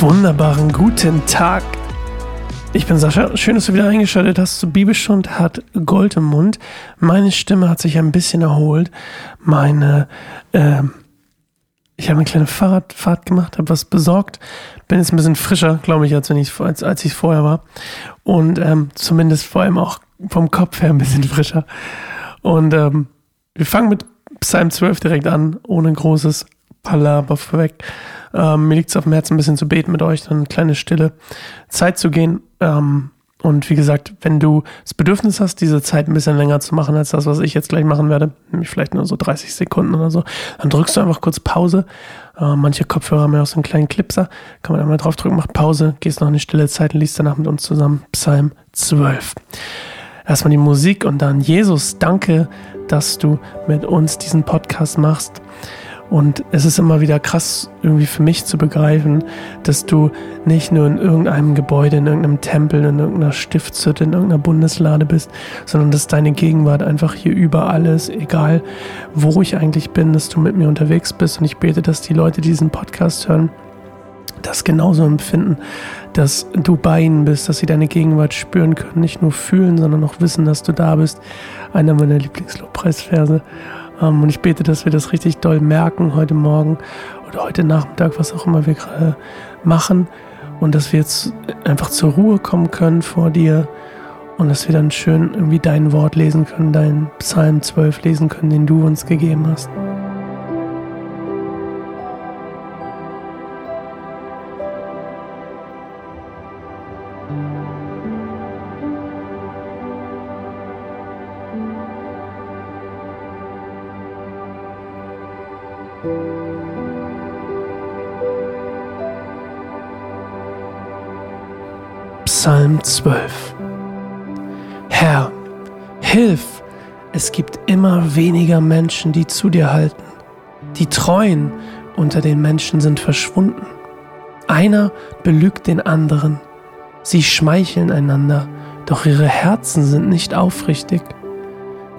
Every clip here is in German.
Wunderbaren guten Tag. Ich bin Sascha. Schön, dass du wieder eingeschaltet hast zu Bibelstund hat Gold im Mund. Meine Stimme hat sich ein bisschen erholt. Meine, äh, ich habe eine kleine Fahrradfahrt gemacht, habe was besorgt. Bin jetzt ein bisschen frischer, glaube ich, als wenn ich als, als ich vorher war. Und ähm, zumindest vor allem auch vom Kopf her ein bisschen frischer. Und ähm, wir fangen mit Psalm 12 direkt an, ohne großes Palaber vorweg. Ähm, mir liegt es auf dem Herzen, ein bisschen zu beten mit euch, dann eine kleine stille Zeit zu gehen. Ähm, und wie gesagt, wenn du das Bedürfnis hast, diese Zeit ein bisschen länger zu machen als das, was ich jetzt gleich machen werde, nämlich vielleicht nur so 30 Sekunden oder so, dann drückst du einfach kurz Pause. Äh, manche Kopfhörer haben ja auch so einen kleinen Clipser. Kann man einmal draufdrücken, macht Pause, gehst noch eine stille Zeit und liest danach mit uns zusammen Psalm 12. Erstmal die Musik und dann Jesus, danke, dass du mit uns diesen Podcast machst. Und es ist immer wieder krass irgendwie für mich zu begreifen, dass du nicht nur in irgendeinem Gebäude, in irgendeinem Tempel, in irgendeiner Stiftshütte, in irgendeiner Bundeslade bist, sondern dass deine Gegenwart einfach hier überall ist, egal wo ich eigentlich bin, dass du mit mir unterwegs bist. Und ich bete, dass die Leute, die diesen Podcast hören, das genauso empfinden, dass du bei ihnen bist, dass sie deine Gegenwart spüren können, nicht nur fühlen, sondern auch wissen, dass du da bist. Einer meiner Lieblingslobpreisverse. Ähm, und ich bete, dass wir das richtig doll merken heute Morgen oder heute Nachmittag, was auch immer wir gerade machen. Und dass wir jetzt einfach zur Ruhe kommen können vor dir und dass wir dann schön irgendwie dein Wort lesen können, deinen Psalm 12 lesen können, den du uns gegeben hast. Psalm 12 Herr, hilf! Es gibt immer weniger Menschen, die zu dir halten. Die Treuen unter den Menschen sind verschwunden. Einer belügt den anderen. Sie schmeicheln einander, doch ihre Herzen sind nicht aufrichtig.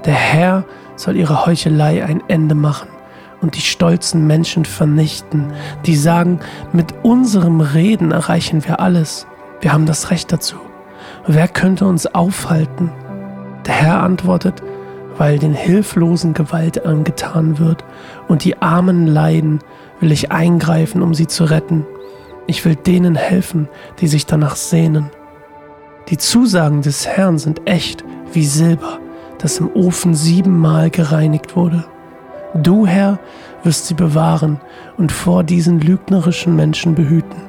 Der Herr soll ihre Heuchelei ein Ende machen und die stolzen Menschen vernichten, die sagen, mit unserem Reden erreichen wir alles. Wir haben das Recht dazu. Wer könnte uns aufhalten? Der Herr antwortet, weil den Hilflosen Gewalt angetan wird und die Armen leiden, will ich eingreifen, um sie zu retten. Ich will denen helfen, die sich danach sehnen. Die Zusagen des Herrn sind echt wie Silber, das im Ofen siebenmal gereinigt wurde. Du, Herr, wirst sie bewahren und vor diesen lügnerischen Menschen behüten.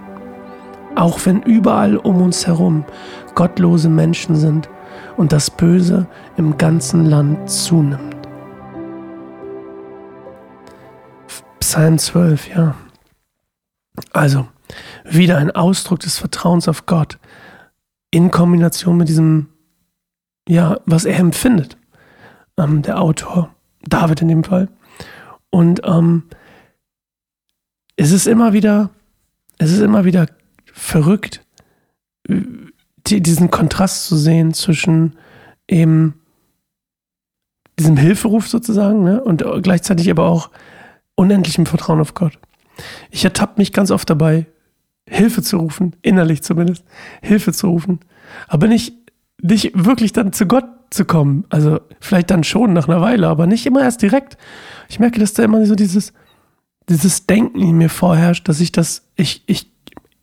Auch wenn überall um uns herum gottlose Menschen sind und das Böse im ganzen Land zunimmt. Psalm 12, ja. Also, wieder ein Ausdruck des Vertrauens auf Gott in Kombination mit diesem, ja, was er empfindet. Ähm, der Autor, David in dem Fall. Und ähm, es ist immer wieder, es ist immer wieder verrückt, die, diesen Kontrast zu sehen zwischen eben diesem Hilferuf sozusagen ne, und gleichzeitig aber auch unendlichem Vertrauen auf Gott. Ich ertappe mich ganz oft dabei, Hilfe zu rufen, innerlich zumindest, Hilfe zu rufen, aber nicht, nicht wirklich dann zu Gott zu kommen. Also vielleicht dann schon nach einer Weile, aber nicht immer erst direkt. Ich merke, dass da immer so dieses, dieses Denken in mir vorherrscht, dass ich das, ich, ich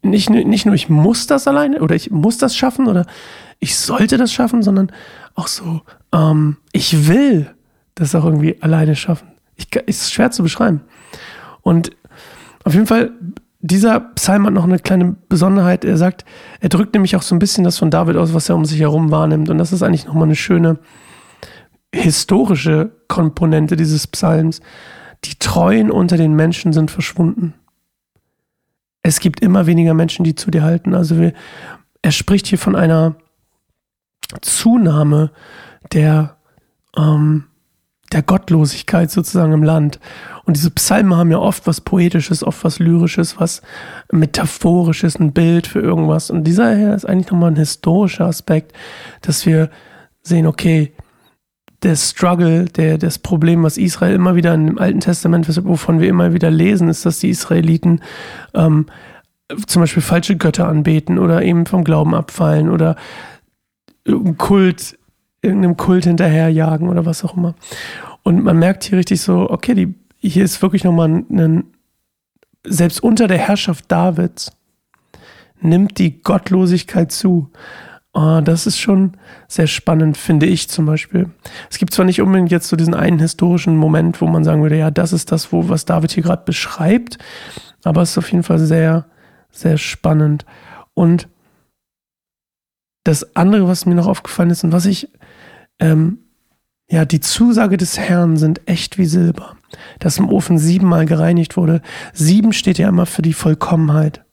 nicht, nicht nur ich muss das alleine oder ich muss das schaffen oder ich sollte das schaffen, sondern auch so, ähm, ich will das auch irgendwie alleine schaffen. Ich, ist schwer zu beschreiben. Und auf jeden Fall, dieser Psalm hat noch eine kleine Besonderheit. Er sagt, er drückt nämlich auch so ein bisschen das von David aus, was er um sich herum wahrnimmt. Und das ist eigentlich nochmal eine schöne historische Komponente dieses Psalms. Die Treuen unter den Menschen sind verschwunden es gibt immer weniger Menschen, die zu dir halten. Also wir, er spricht hier von einer Zunahme der, ähm, der Gottlosigkeit sozusagen im Land. Und diese Psalmen haben ja oft was Poetisches, oft was Lyrisches, was Metaphorisches, ein Bild für irgendwas. Und dieser hier ist eigentlich nochmal ein historischer Aspekt, dass wir sehen, okay, der Struggle, der, das Problem, was Israel immer wieder im Alten Testament, wovon wir immer wieder lesen, ist, dass die Israeliten ähm, zum Beispiel falsche Götter anbeten oder eben vom Glauben abfallen oder Kult, irgendeinem Kult hinterherjagen oder was auch immer. Und man merkt hier richtig so, okay, die, hier ist wirklich nochmal ein, selbst unter der Herrschaft Davids nimmt die Gottlosigkeit zu. Oh, das ist schon sehr spannend, finde ich zum Beispiel. Es gibt zwar nicht unbedingt jetzt so diesen einen historischen Moment, wo man sagen würde, ja, das ist das, wo, was David hier gerade beschreibt, aber es ist auf jeden Fall sehr, sehr spannend. Und das andere, was mir noch aufgefallen ist und was ich, ähm, ja, die Zusage des Herrn sind echt wie Silber, das im Ofen siebenmal gereinigt wurde. Sieben steht ja immer für die Vollkommenheit.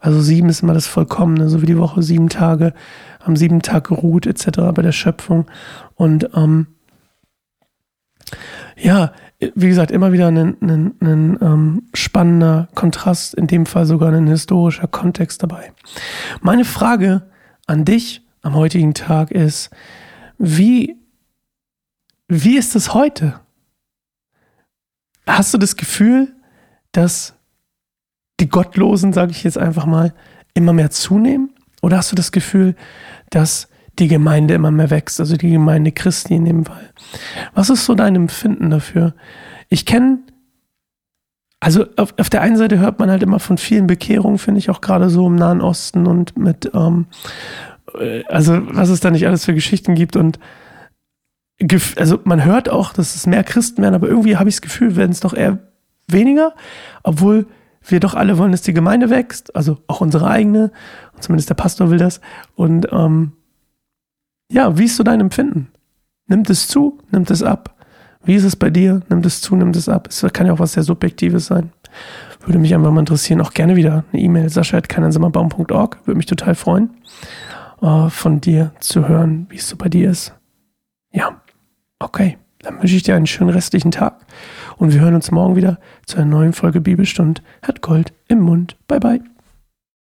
Also sieben ist immer das Vollkommene, so wie die Woche sieben Tage, am sieben Tag geruht etc. bei der Schöpfung. Und ähm, ja, wie gesagt, immer wieder ein, ein, ein ähm, spannender Kontrast, in dem Fall sogar ein historischer Kontext dabei. Meine Frage an dich am heutigen Tag ist, wie, wie ist es heute? Hast du das Gefühl, dass die Gottlosen, sage ich jetzt einfach mal, immer mehr zunehmen? Oder hast du das Gefühl, dass die Gemeinde immer mehr wächst, also die Gemeinde Christi in dem Fall? Was ist so dein Empfinden dafür? Ich kenne, also auf, auf, der einen Seite hört man halt immer von vielen Bekehrungen, finde ich auch gerade so im Nahen Osten und mit, ähm, äh, also was es da nicht alles für Geschichten gibt und also man hört auch, dass es mehr Christen werden, aber irgendwie habe ich das Gefühl, werden es doch eher weniger, obwohl wir doch alle wollen, dass die Gemeinde wächst, also auch unsere eigene, und zumindest der Pastor will das. Und ähm, ja, wie ist so dein Empfinden? Nimmt es zu? Nimmt es ab? Wie ist es bei dir? Nimmt es zu? Nimmt es ab? Es kann ja auch was sehr Subjektives sein. Würde mich einfach mal interessieren. Auch gerne wieder eine E-Mail, sascha.keineinsammerbaum.org. Würde mich total freuen, äh, von dir zu hören, wie es so bei dir ist. Ja, okay. Dann wünsche ich dir einen schönen restlichen Tag und wir hören uns morgen wieder zu einer neuen Folge Bibelstund. Hat Gold im Mund. Bye bye.